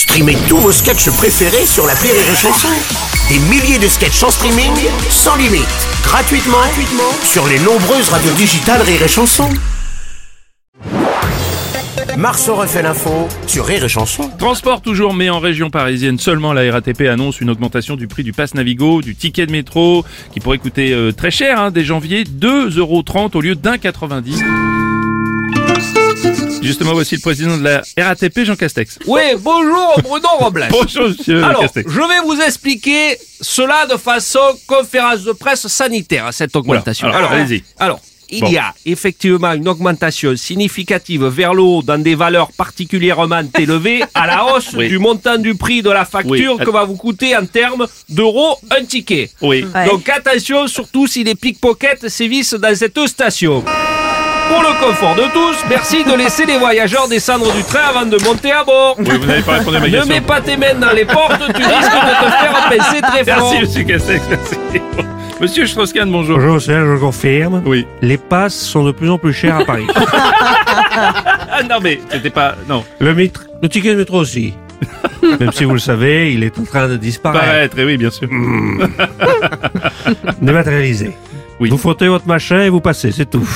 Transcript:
Streamez tous vos sketchs préférés sur la Rire et Chanson. Des milliers de sketchs en streaming, sans limite, gratuitement, gratuitement sur les nombreuses radios digitales Rire et Chanson. Marceau refait l'info sur Rire et Chanson. Transport toujours, mais en région parisienne seulement, la RATP annonce une augmentation du prix du pass Navigo, du ticket de métro, qui pourrait coûter euh, très cher hein, dès janvier, 2,30€ au lieu d'un 90. Justement, voici le président de la RATP, Jean Castex. Oui, bonjour Bruno Robles. Bonjour, monsieur Alors, Castex. je vais vous expliquer cela de façon conférence de presse sanitaire, cette augmentation. Voilà. Alors, allez-y. Alors, il Bon. y a effectivement une augmentation significative vers le haut dans des valeurs particulièrement élevées à la hausse Oui. du montant du prix de la facture Oui. que va vous coûter en termes d'euros un ticket. Oui. Donc attention, surtout si les pickpockets sévissent dans cette station. Pour le confort de tous, merci de laisser les voyageurs descendre du train avant de monter à bord. Oui, vous n'avez pas répondu à ma Ne question. mets pas tes mains dans les portes, tu risques de te faire pincer très fort. Merci, monsieur Castex, merci. Monsieur Strauss-Kahn, bonjour. Bonjour Serge, je confirme. Oui. Les passes sont de plus en plus chères à Paris. Ah non, mais c'était pas... Non. le, mitre- le ticket de métro aussi. Même si vous le savez, il est en train de disparaître, Paraître, eh oui, bien sûr. dématérialisé. Oui. Vous frottez votre machin et vous passez, c'est tout.